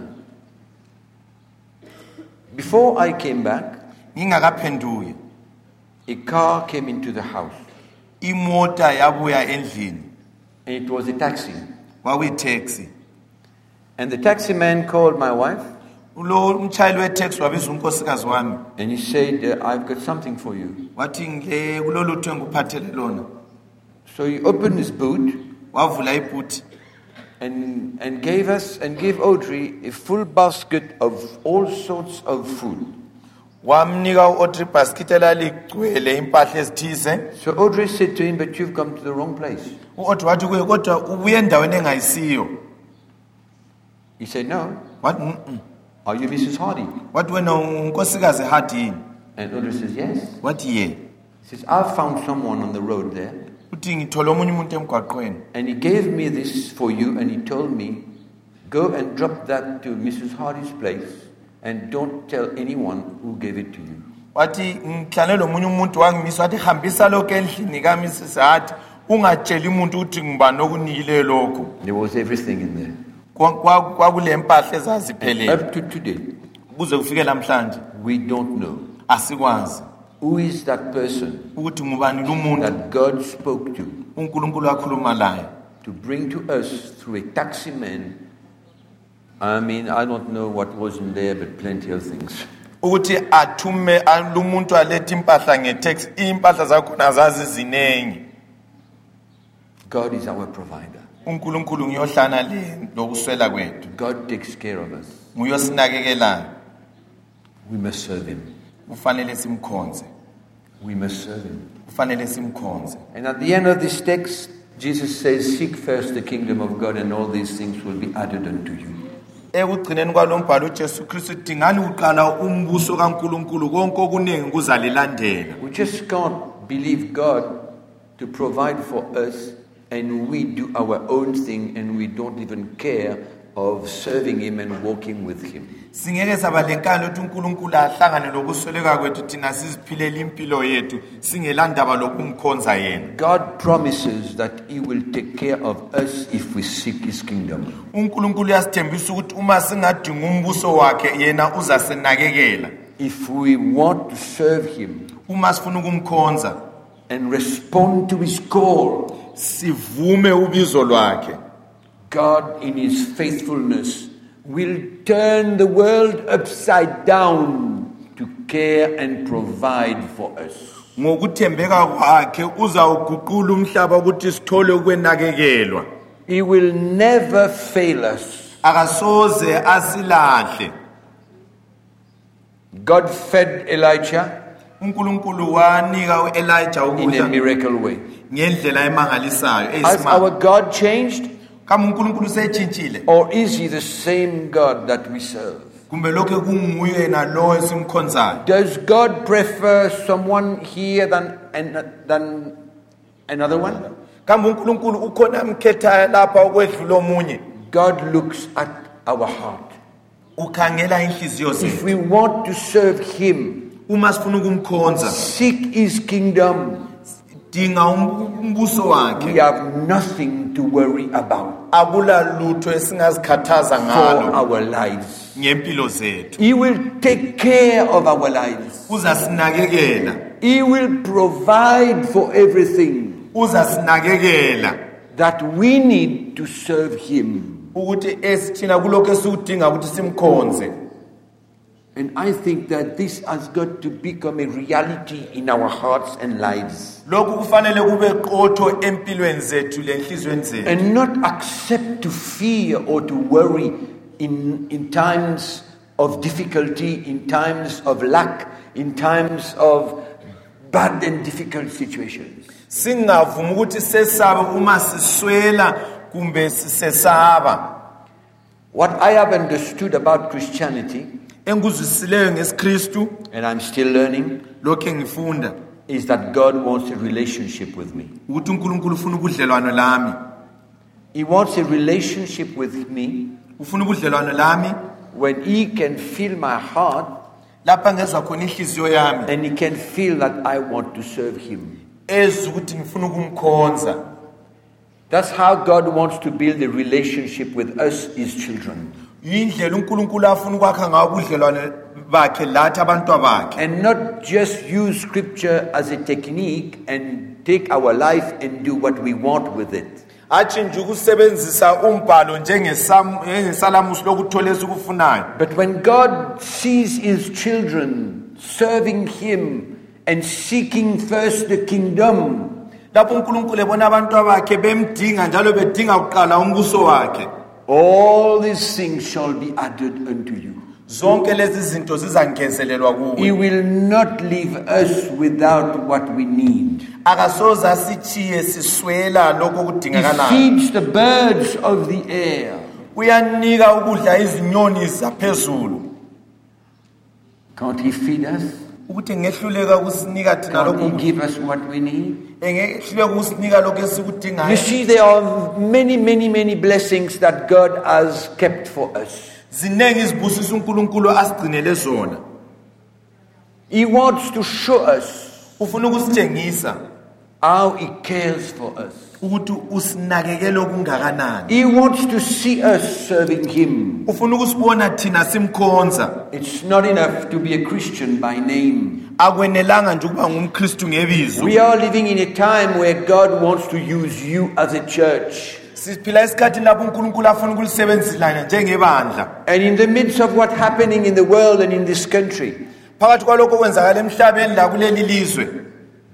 before I came back, ngingakaphenduki. a car came into the house. Imota yabuya endlini. And it was a taxi. kwakuyitaxi And the taxi man called my wife. Ulo umshayeli wetaxi wabiza unkosikazi wami. And he said, uh, I've got something for you. wathi ngile kulolutho enguphathele lona. So he opened his boot. Wavula ibhuthi and, and gave us and gave Audrey a full basket of all sorts of food. wamnika u-odri basket elaligcwele impahla ezithize So Audrey said to him, But you've come to the wrong place. u-odri wathi kuye kodwa ubuye endaweni engayisiyo He said, No. wathi "Mm-mm." Are you Mrs. Hardy? wathi wena unkosikazi hard yini And Audrey says, Yes. wathi ye He says, I've found someone on the road there, uthi ngithole omunye umuntu emgwaqweni. And he gave me this for you, and he told me, go and drop that to Mrs. Hardy's place, and don't tell anyone who gave it to you. wathi ngihlale lo munye umuntu wangimisa. Wathi hambisa lokhu endlini kamisisi hathi ungatsheli umuntu ukuthi ngubani okunikile lokhu There was everything in there. Kwa- kwa- kwakule mpahla ezaziphelele. Up to today, kuze kufike namhlanje? We don't know. Asikwazi who is that person ukuthi ngubani lo that God spoke to unkulunkulu akhuluma laye to bring to us through a taxi man. I mean, I don't know what was in there, but plenty of things. ukuthi athume lo alethe impahla ngeteksi impahla zakhona zazizinengi God is our provider. unkulunkulu nguyohlana le lokuswela kwethu God takes care of us. nguyosinakekelayo We must serve Him. kufanele simkhonze We must serve Him. kufanele simkhonze And at the end of this text, Jesus says, Seek first the kingdom of God, and all these things will be added unto you. ekugcineni kwalo mbhalo ujesu kristu dingani kuqala umbuso kankulunkulu konke okuningi kuzalilandela We just can't believe God to provide for us, and we do our own thing, and we don't even care of serving Him and walking with Him. singeke saba lenkani ukuthi unkulunkulu ahlangane lokusweleka kwethu thina siziphilela impilo yethu singelandaba lokumkhonza yena God promises that He will take care of us if we seek His kingdom. unkulunkulu uyasithembisa ukuthi uma singadinga umbuso wakhe yena uzasinakekela If we want to serve Him uma sifuna ukumkhonza and respond to His call, sivume ubizo lwakhe God, in His faithfulness, will turn the world upside down to care and provide for us. ngokuthembeka kwakhe uzawuguqula umhlaba ukuthi sithole ukwenakekelwa He will never fail us. akasoze asilahle God fed Elijah unkulunkulu wanika u-elija in a ukudla miracle way. ngendlela emangalisayo Has our God changed, kama unkulunkulu seyitshintshile or is He the same God that we serve? kumbe lokhu kunguye yena lo esimkhonzayo Does God prefer someone here than, an- than another one? kambe unkulunkulu ukhona amkhethayo lapha ukwedlula omunye God looks at our heart. ukhangela inhliziyo If zethu we want to serve Him, uma sifuna ukumkhonza seek His kingdom, dinga umbu- umbuso wakhe we have nothing to worry about akula lutho esingazikhathaza for ngalo our lives. ngempilo zethu He will take care of our lives. uzasinakekela He will provide for everything uzasinakekela that we need to serve Him. ukuthi esithina kulokho esikudinga ukuthi simkhonze And I think that this has got to become a reality in our hearts and lives. lokhu kufanele kube qotho empilweni zethu lenhlizweni zethu And not accept to fear or to worry in, in times of difficulty, in times of lack, in times of bad and difficult situations. singavumi ukuthi sesabe uma siswela kumbe sisesaba What I have understood about Christianity, engikuzwisisileyo ngesiKristu and I'm still learning, lokho engifunda is that God wants a relationship with me. ukuthi uNkulunkulu ufuna ubudlelwano lami He wants a relationship with me ufuna ubudlelwano lami when He can feel my heart lapha khona inhliziyo yami and He can feel that I want to serve Him. ezwe ukuthi ngifuna ukumkhonza That's how God wants to build a relationship with us, His children. Yindlela uNkulunkulu afuna ukwakha ngawo ubudlelwano bakhe lathi abantwa bakhe And not just use scripture as a technique and take our life and do what we want with it. hatshi nje ukusebenzisa umbhalo njengesalamusi esikufunayo But when God sees His children serving Him and seeking first the kingdom, lapho unkulunkulu ebona abantwa bakhe bemdinga njalo bedinga kuqala umbuso wakhe all these things shall be added unto you. zonke lezi zinto zizangezelelwa He kuwe will not leave us without what we need. akasoze asithiye siswela lokho He okudingakalayo feeds the birds of the air. uyanika ukudla izinyoni zaphezulu Can't He feed us? Ukuthi ngehluleka ukusinika thina Can't lokho He give us what we need? engehluleka ukusinika lokho You esikudingayo see, there are many, many, many blessings that God has kept for us. ziningi izibusiso unkulunkulu asigcinele zona He wants to show us ufuna ukusitshengisa how He cares for us. ukuthi usinakekele okungakanani He wants to see us serving Him. ufuna ukusibona thina simkhonza It's not enough to be a Christian by name. akwenelanga nje ukuba ngumkristu ngebizo We are living in a time where God wants to use you as a church. siphila esikhathini lapho unkulunkulu afuna ukulisebenzisana njengebandla And in the midst of what's happening in the world and in this country, phakathi kwalokho okwenzakala emhlabeni la lizwe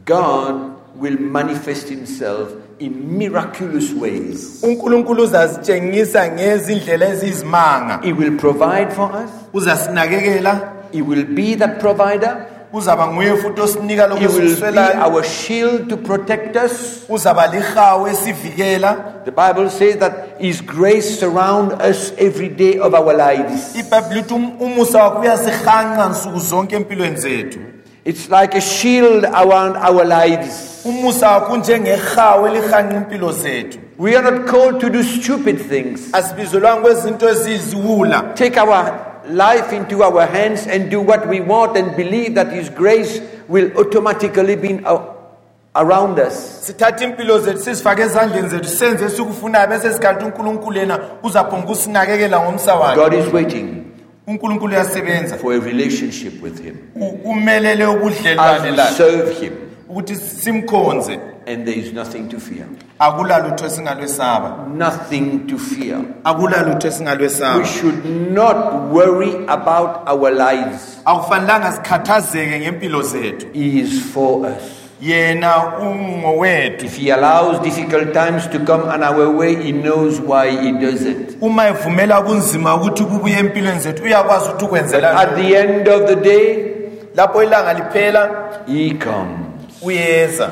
God will manifest Himself in miraculous ways. unkulunkulu uzasitshengisa ngezindlela eziyizimanga He will provide for us, uzasinakekela. He will be that provider, uzaba nguye futhi osinika lokho He will be esikuswelayo our shield to protect us. uzaba lihawu esivikela. The Bible says that His grace surrounds us every day of our lives. ibhayibhile lithi um- umusa wakho uyasihanqa nsuku zonke empilweni zethu It's like a shield around our lives. umusa wakho unjengehawu elihanqa impilo zethu We are not called to do stupid things. asibizelwanga kwezinto eziyiziwula Take our life into our hands and do what we want and believe that His grace will automatically be around us. sithathe impilo zethu sizifake ezandleni zethu senze esikufunayo bese sikanti unkulunkulu yena uzaphonga ukusinakekela ngomsa wakhe God is waiting unkulunkulu uyasebenza for a relationship with Him umelele ubudlelwane lakhe serve Him, ukuthi simkhonze and there is nothing to fear. akulalutho esingalwesaba Nothing to fear. akulalutho We should not worry about our lives. akufanelanga sikhathazeke ngempilo zethu He is for us. Yena ungowethu If He allows difficult times to come on our way, He knows why He does it. uma evumela kunzima ukuthi kubuye empilweni zethu uyakwazi ukuthi ukwenzela At the end of the day, lapho ilanga liphela He comes. uyeza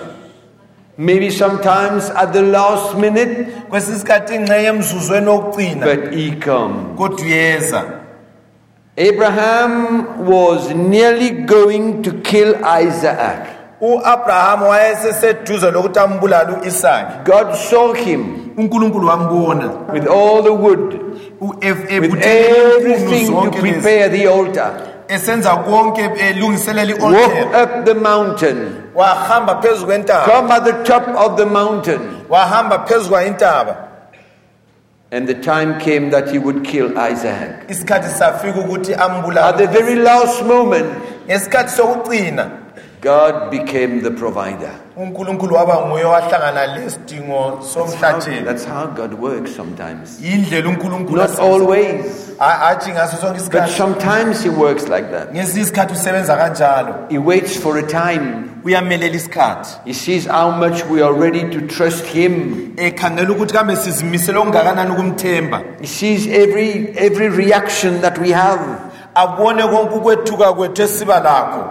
Maybe sometimes at the last minute, kwesinye isikhathi ingxenye emzuzweni wokucina but He comes. kodwa uyeza Abraham was nearly going to kill Isaac. U-abrahamu wayeseseduze lokuthi ambulale u-isaki God saw him unkulunkulu wambona. with all the wood, with everything to prepare the altar. esenza konke elungiselela i-altar. Up the mountain, wahamba phezu kwentaba. Come at the top of the mountain. wahamba phezu kwayintaba And the time came that he would kill Isaac. isikhathi safika ukuthi At the very last moment, God became the provider. unkulunkulu waba nguye wahlangana lesidingo somhlatheli That's how God works sometimes. unkulunkulu Not always, Ha- hatshi ngaso sonke but isikhathi sometimes he works like that. ngesinye isikhathi usebenza kanjalo He waits for a time. uyamelela isikhathi He sees how much we are ready to trust him. ekhangela ukuthi kambe sizimisele okungakanani ukumthemba He sees every every reaction that we have. abone konke ukwethuka kwethu esiba lakho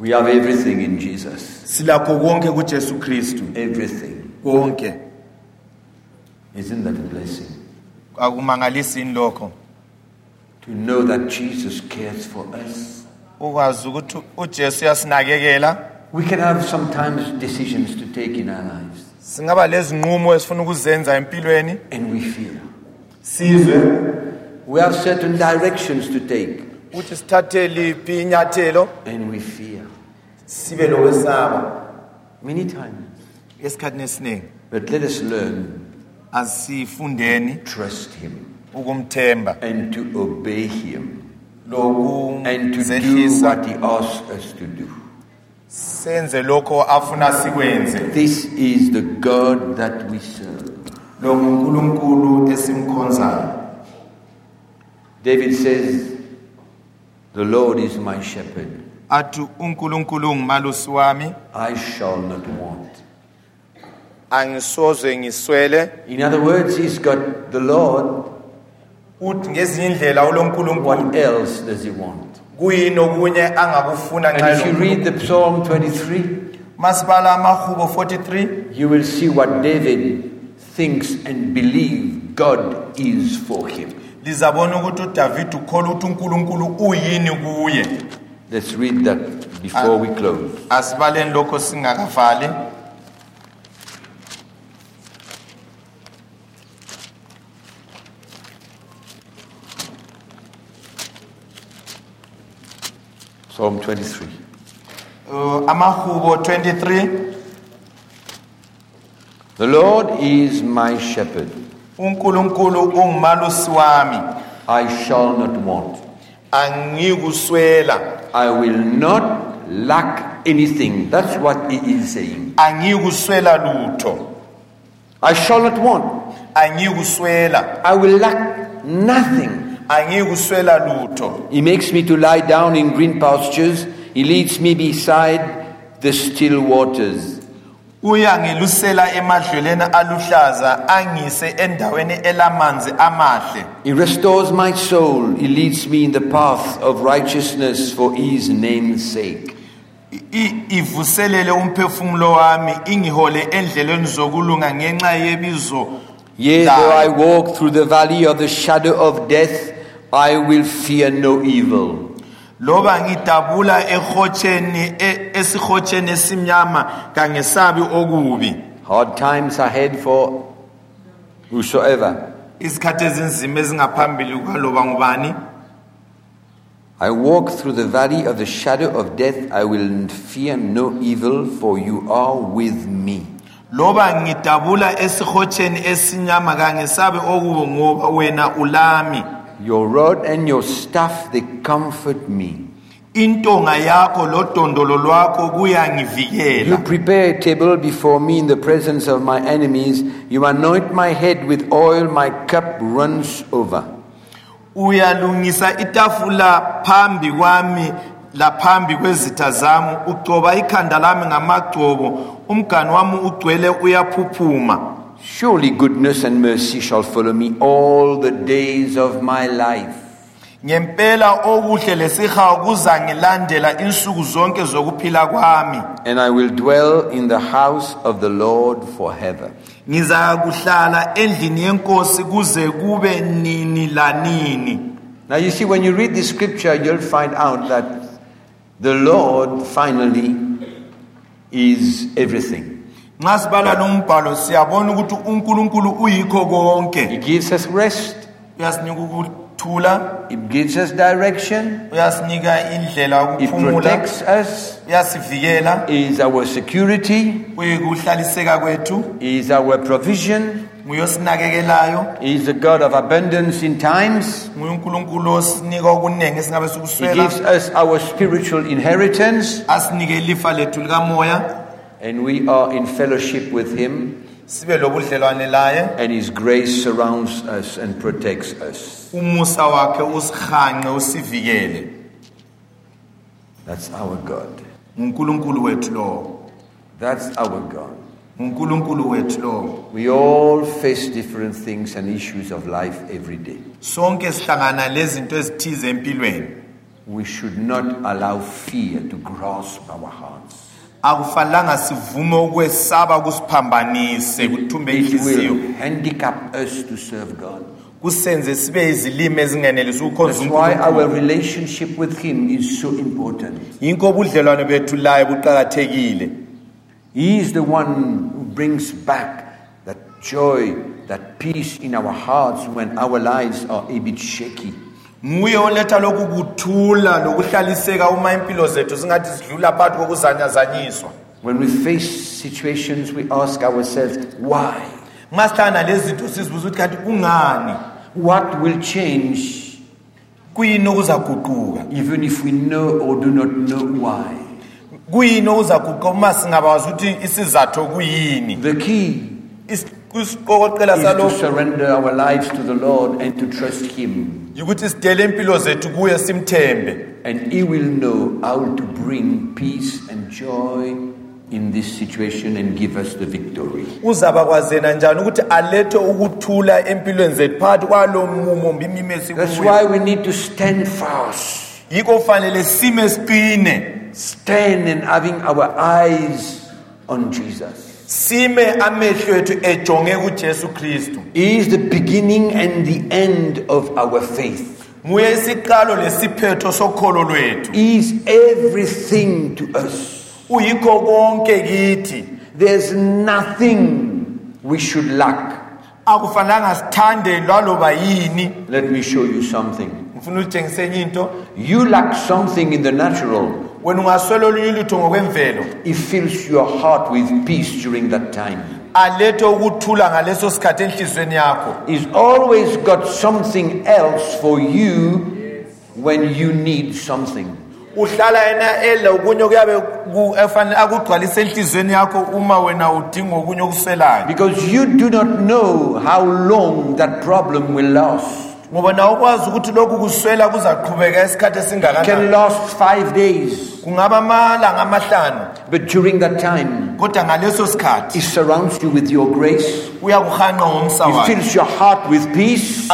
We have everything in Jesus. silakho konke kujesu kristu Everything. konke Isn't that a blessing? akumangalisini lokho To know that Jesus cares for us. ukwazi ukuthi ujesu uyasinakekela We can have sometimes decisions to take in our lives, singaba lezinqumo esifuna ukuzenza empilweni and we fear. sizwe We have certain directions to take, ukuthi sithathe liphi inyathelo and we fear. sibe lokwesaba Many times. esikhathini esiningi But let us learn asifundeni trust Him ukumthemba and to obey Him and to do lokuzehlisa what He asks us to do. senze lokho afuna sikwenze This is the God that we serve. lo ngunkulunkulu esimkhonzayo David says, The Lord is my shepherd, athi unkulunkulu ngumalusi wami I shall not want. angisoze ngiswele In other words, he's got the Lord. uthi ngezinye indlela ulo What else does he want? kuyini okunye angakufuna And if you read the Psalm 23, masibala amahubo 43 you will see what David thinks and believes God is for him. Lizabona ukuthi udavid ukholwa ukuthi unkulunkulu uyini kuye Let's read that before we close. asibaleni lokho singakavali Psalm 23. Uh, amahubo 23 The Lord is my shepherd. uNkulunkulu ungumalusi wami I shall not want. angikuswela I will not lack anything. That's what he is saying. angikuswela lutho I shall not want. angikuswela I will lack nothing. angikuswela lutho He makes me to lie down in green pastures. He leads me beside the still waters. Uyangilusela emadlelweni aluhlaza angise endaweni elamanzi amahle He restores my soul. He leads me in the path of righteousness for his name's sake. I- ivuselele umphefumulo wami ingihole endleleni zokulunga ngenxa yebizo Yea, though I walk through the valley of the shadow of death, I will fear no evil. Loba ngidabula ehotsheni e- esihotsheni esimnyama kangesabi okubi Hard times ahead for whosoever. izikhathi ezinzima ezingaphambili kwaloba ngubani I walk through the valley of the shadow of death, I will fear no evil, for you are with me. loba ngidabula esihotsheni esinyama kangesabi okubi ngoba wena ulami Your rod and your staff, they comfort me. intonga yakho lodondolo lwakho You kuyangivikela prepare a table before me in the presence of my enemies. You anoint my head with oil, my cup runs over. uyalungisa itafula phambi kwami laphambi kwezitha zami ugcoba ikhanda lami ngamagcobo umgani wami ugcwele uyaphuphuma Surely goodness and mercy shall follow me all the days of my life. ngempela okuhle lesihawu kuzangilandela insuku zonke zokuphila kwami And I will dwell in the house of the Lord forever. ngizakuhlala endlini yenkosi kuze kube nini lanini Now, you see, when you read this scripture, you'll find out that the Lord finally is everything. Nxa sibala siyabona ukuthi unkulunkulu uyikho He konke gives us rest, uyasinika ukuthula. It gives us direction, uyasinika indlela He yokuphumula protects us, uyasivikela. He is our security, uyikuhlaliseka kwethu. He is our provision, nguyosinakekelayo. He is a God of abundance in times. nguye unkulunkulu osinika okuningi esingabe He sikuswela gives us our spiritual inheritance, asinike ilifa lethu likamoya and we are in fellowship with Him, sibe lobudlelwane laye and His grace surrounds us and protects us. umusa wakhe usihanqe usivikele That's our God. ngunkulunkulu wethu lowo That's our God. ngunkulunkulu wethu lowo We all face different things and issues of life every day. sonke sihlangana lezinto ezithize empilweni We should not allow fear to grasp our hearts. Akufanelanga sivume ukwesaba kusiphambanise kuthumbe inhliziyo will handicap us to serve God. kusenze sibe izilimi ezingenelisi ukukhonza That's why our unkulunkulu relationship with Him is so important. yinko ubudlelwane bethu laye buqakathekile He is the one who brings back that joy, that peace in our hearts when our lives are a bit shaky. Nguye oletha lokhu kuthula lokuhlaliseka uma impilo zethu zingathi zidlula phakathi kokuzanyazanyiswa. When we face situations, we ask ourselves, why? nxa sihlangana lezi zinto sizibuza ukuthi kanti kungani? What will change kuyini okuzaguquka? even if we know or do not know why? kuyini okuzaguquka? Uma singabazi ukuthi isizathu kuyini The key Is- isiqokoqela is to surrender our lives to the Lord and to trust Him. yikuthi sidele impilo zethu kuye simthembe And He will know how to bring peace and joy in this situation and give us the victory. uzaba kwazena njani ukuthi alethe ukuthula empilweni zethu phakathi kwalo mumo mbimimo That's why we need to stand fast. yikho kufanele sime siqine Stand and having our eyes on Jesus. Sime amehlo ethu ejonge kujesu kristu He is the beginning and the end of our faith. nguye isiqalo lesiphetho sokholo lwethu He is everything to us. uyikho konke kithi There's nothing we should lack. akufanelanga sithande lwaloba yini Let me show you something. ngifuna ukutshengisa enye into You lack something in the natural. Wena ungaswela olunye ulutho ngokwemvelo It fills your heart with peace during that time. alethe ukuthula ngaleso sikhathi enhliziyweni yakho He's always got something else for you when you need something. uhlala yena ele okunye okuyabe ku- efanele akugcwalise enhliziyweni yakho uma wena udinga okunye okuswelayo Because you do not know how long that problem will last. Ngoba ukwazi ukuthi lokhu kuswela kuzaqhubeka isikhathi It can esingakanani last five days. kungaba amalanga amahlanu But during that time, kodwa ngaleso sikhathi surrounds you with your grace. uyakuhanqa ngomsa He wakhe fills your heart with peace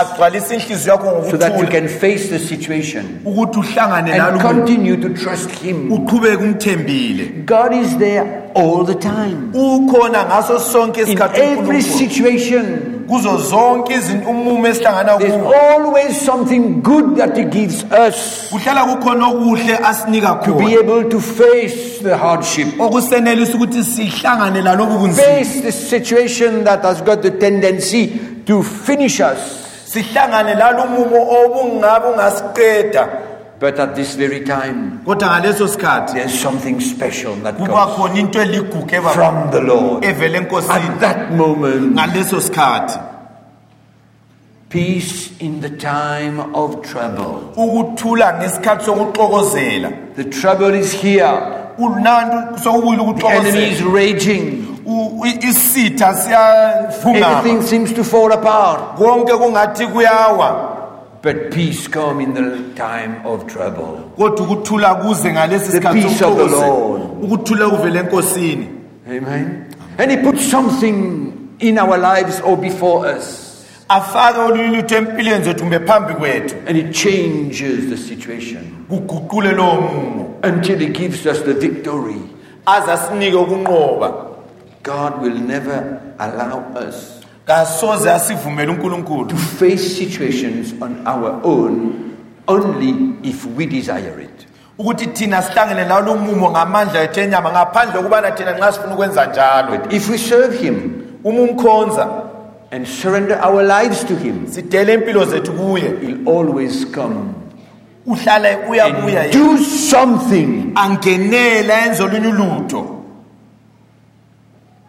inhliziyo yakho so that you ngokuthula can face the situation ukuthi uhlangane and nalo continue to trust Him. uqhubeke umthembile God is there all the time. ukhona ngaso sonke In isikhathi every uNkulunkulu. situation, kuzo zonke umumo esihlangana there's kuwo always something good that He gives us kuhlala kukhona okuhle asinika to be khona able to face the hardship, okusenelisa ukuthi sihlangane lalobu bunzima face the situation that has got the tendency to finish us. sihlangane lalo obungabe ungasiqeda But at this very time, kodwa ngaleso sikhathi there's something special that kuba comes khona into eligugu eba- from the Lord. evela enkosini At that moment, ngaleso sikhathi peace in the time of trouble. ukuthula ngesikhathi sokuxokozela The trouble is here. unantu sokubuyile The enemy is ukuxokozela raging. U- i- isitha siyafungama Everything seems to fall apart. konke kungathi kuyawa But peace come in the time of trouble. kodwa ukuthula kuze ngalesi The sikhathi peace of the sokuxokozela. Lord. ukuthula enkosini Amen. And he puts something in our lives or before us. Afake olunye lutho empilweni zethu kumbe phambi kwethu. And it changes the situation. Kuguqule lowo mumo. Until he gives us the victory. aze asinike ukunqoba. God will never allow us kasoze asivumele unkulunkulu. to face situations on our own only if we desire it. ukuthi thina sihlangene lalo mumo ngamandla ethu enyama ngaphandle kokubana thina nxa sifuna ukwenza njalo. If we serve him uma umkhonza and surrender our lives to him, sidele impilo zethu kuye. He'll always come uhlala uyabuya and do something angenela enze olunye ulutho.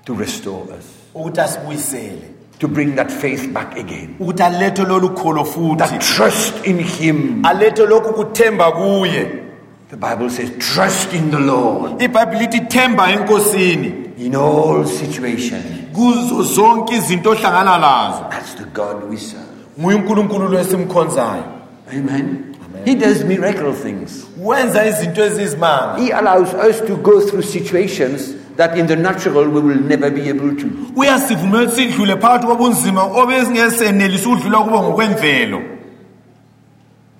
to restore us, ukuthi asibuyisele. To bring that faith back again, ukuthi alethe lolu kholo that trust in him. alethe lokhu kuthemba kuye. The Bible says, trust in the Lord. Ibhayibhile ithi themba enkosini in all situations. kuzo zonke izinto ohlangana lazo That's the God we serve. nguye unkulunkulu lo esimkhonzayo Amen. He does miracle things. wenza izinto ezizimanga He allows us to go through situations that in the natural we will never be able to. uyasivumela ukuthi sidlule phakathi kobunzima obesingesenelisi ukudlula kubo ngokwemvelo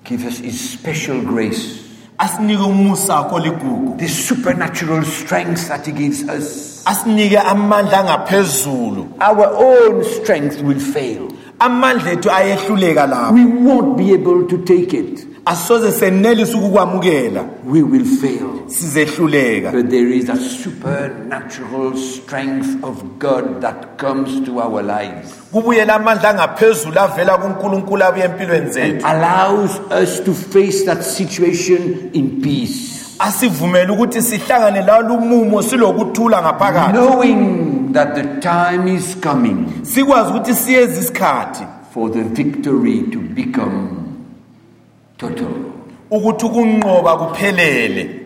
Give us His special grace, asinike umusa akho ligugu the supernatural strength that He gives us. Asinike amandla angaphezulu Our own strength will fail. amandla ethu ayehluleka lapho We won't be able to take it. asoze senelise ukukwamukela We will fail. sizehluleka But there is a supernatural strength of God that comes to our lives. kubuyela amandla angaphezulu avela kunkulunkulu abuye empilweni zethu allows us to face that situation in peace, asivumele ukuthi sihlangane lalo mumo silokuthula ngaphakathi knowing that the time is coming sikwazi ukuthi siyeze isikhathi for the victory to become total. ukuthi ukunqoba kuphelele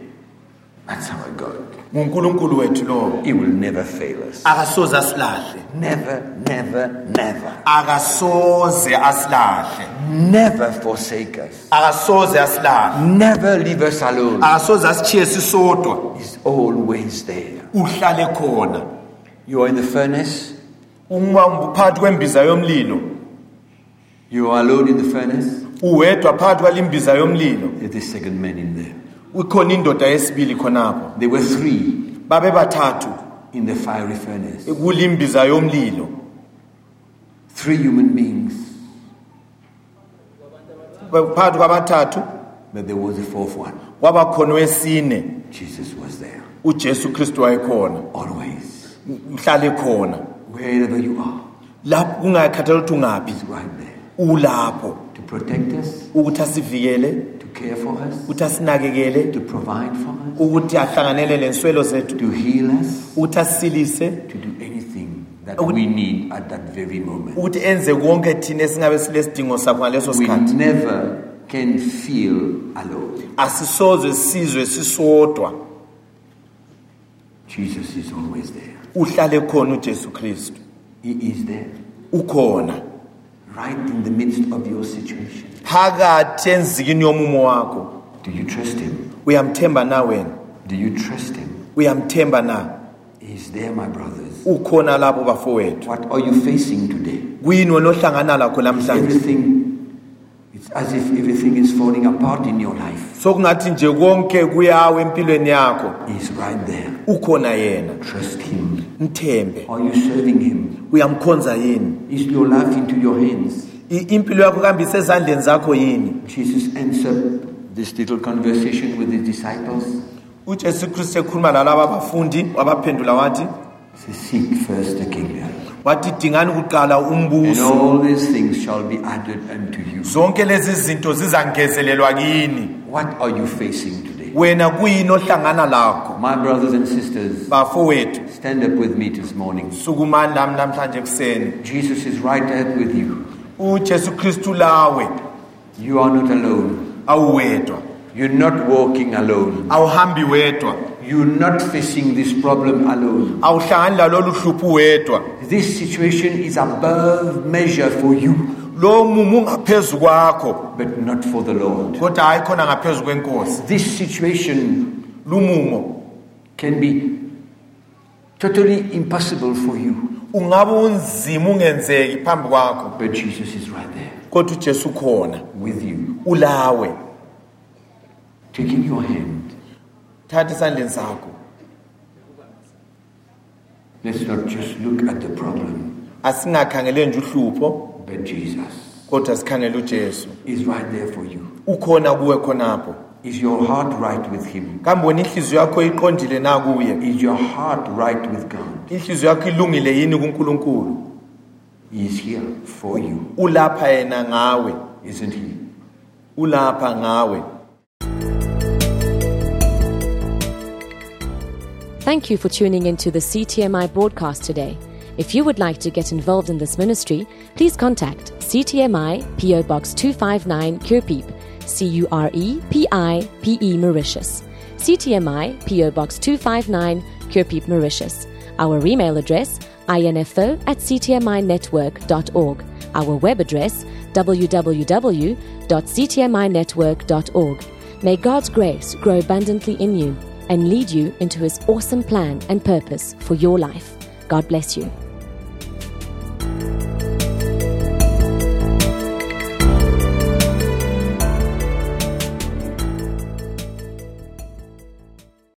That's our God. Ngunkulunkulu wethu lowo He will never fail us. akasoze asilahle Never, never, never. akasoze asilahle Never forsake us. akasoze asilahle Never leave us alone. akasoze asishiye sisodwa He's always there. uhlale khona You are in the furnace. uma phakathi kwembiza yomlilo You are alone in the furnace. uwedwa phakathi kwalimbiza yomlilo There's a second man in there. Ikhona indoda yesibili khonapho. There were three. Babe bathathu. In the fiery furnace. kulimbiza yomlilo. Three human beings. phakathi kwabathathu. But there was a fourth one. kwabakhona wesine Jesus was there, ujesu kristu wayekhona. Always. uhlale khona. Wherever you are, lapho kungakhathala ukuthi ungaphi. He's right there. Ulapho. To protect us, ukuthi asivikele. to care for us, ukuthi asinakekele to provide for us, ukuthi ahlanganele lenswelo zethu to heal us, ukuthi asilise to do anything that we need at that very moment. ukuthi enze konke thina esingabe silesidingo sakho ngaleso We sikhathi never can feel alone. asisoze sizwe sisodwa Jesus is always there. uhlale khona ujesu kristu He is there, ukhona right in the midst of your situation. Phakathi enzikini yomumo wakho Do you trust Him? We uyamthemba na wena Do you trust Him? uyamthemba na He's there, my brothers. ukhona lapho bafowethu What are you facing today? kuyini wena ohlangana lakho namhlanje Everything, it's as if everything is falling apart in your life. sokungathi nje konke kuyawa empilweni yakho He's right there. ukhona yena Trust Him. mthembe Are you serving Him? uyamkhonza yini Is your life into your hands? Impilo yakho kambe isezandleni zakho yini Jesus answered this little conversation with his disciples. ujesu kristu ekhuluma lalaba abafundi wabaphendula wathi Seek first the kingdom, wathi dingani kuqala and umbuso all these things shall be added unto you. zonke lezi zinto zizangezelelwa kini What are you facing today? wena kuyini ohlangana lakho My brothers and sisters, bafowethu stand up with me this morning. sukumani nami namhlanje ekuseni Jesus is right there with you. Ujesu kristu lawe You are not alone. awuwedwa You're not walking alone. awuhambi wedwa You're not facing this problem alone. awuhlangani lalolu hluphu wedwa This situation is above measure for you, lo mumu ungaphezu kwakho but not for the Lord. kodwa hayi khona ngaphezu kwenkosi This situation lumumo can be totally impossible for you, ungabe unzima ungenzeki phambi kwakho. But Jesus is right there. Kodwa ujesu khona with you, ulawe. Taking your hand. thatha esandleni sakho. Let's not just look at the problem, asingakhangele nje uhlupho. But Jesus kodwa sikhangele ujesu. is right there for you. ukhona kuwe khonapho. Is your heart right with Him? kambe wena inhliziyo yakho iqondile na kuye Is your heart right with God? inhliziyo yakho ilungile yini kunkulunkulu He is here for you, ulapha yena ngawe isn't He? ulapha ngawe Thank you for tuning into the CTMI broadcast today. If you would like to get involved in this ministry, please contact CTMI PO Box 259 Curepipe, C U R E P I P E Mauritius. CTMI PO Box 259 Curepipe, Mauritius. Our email address info at ctminetwork.org. Our web address www.ctminetwork.org. May God's grace grow abundantly in you and lead you into his awesome plan and purpose for your life. God bless you.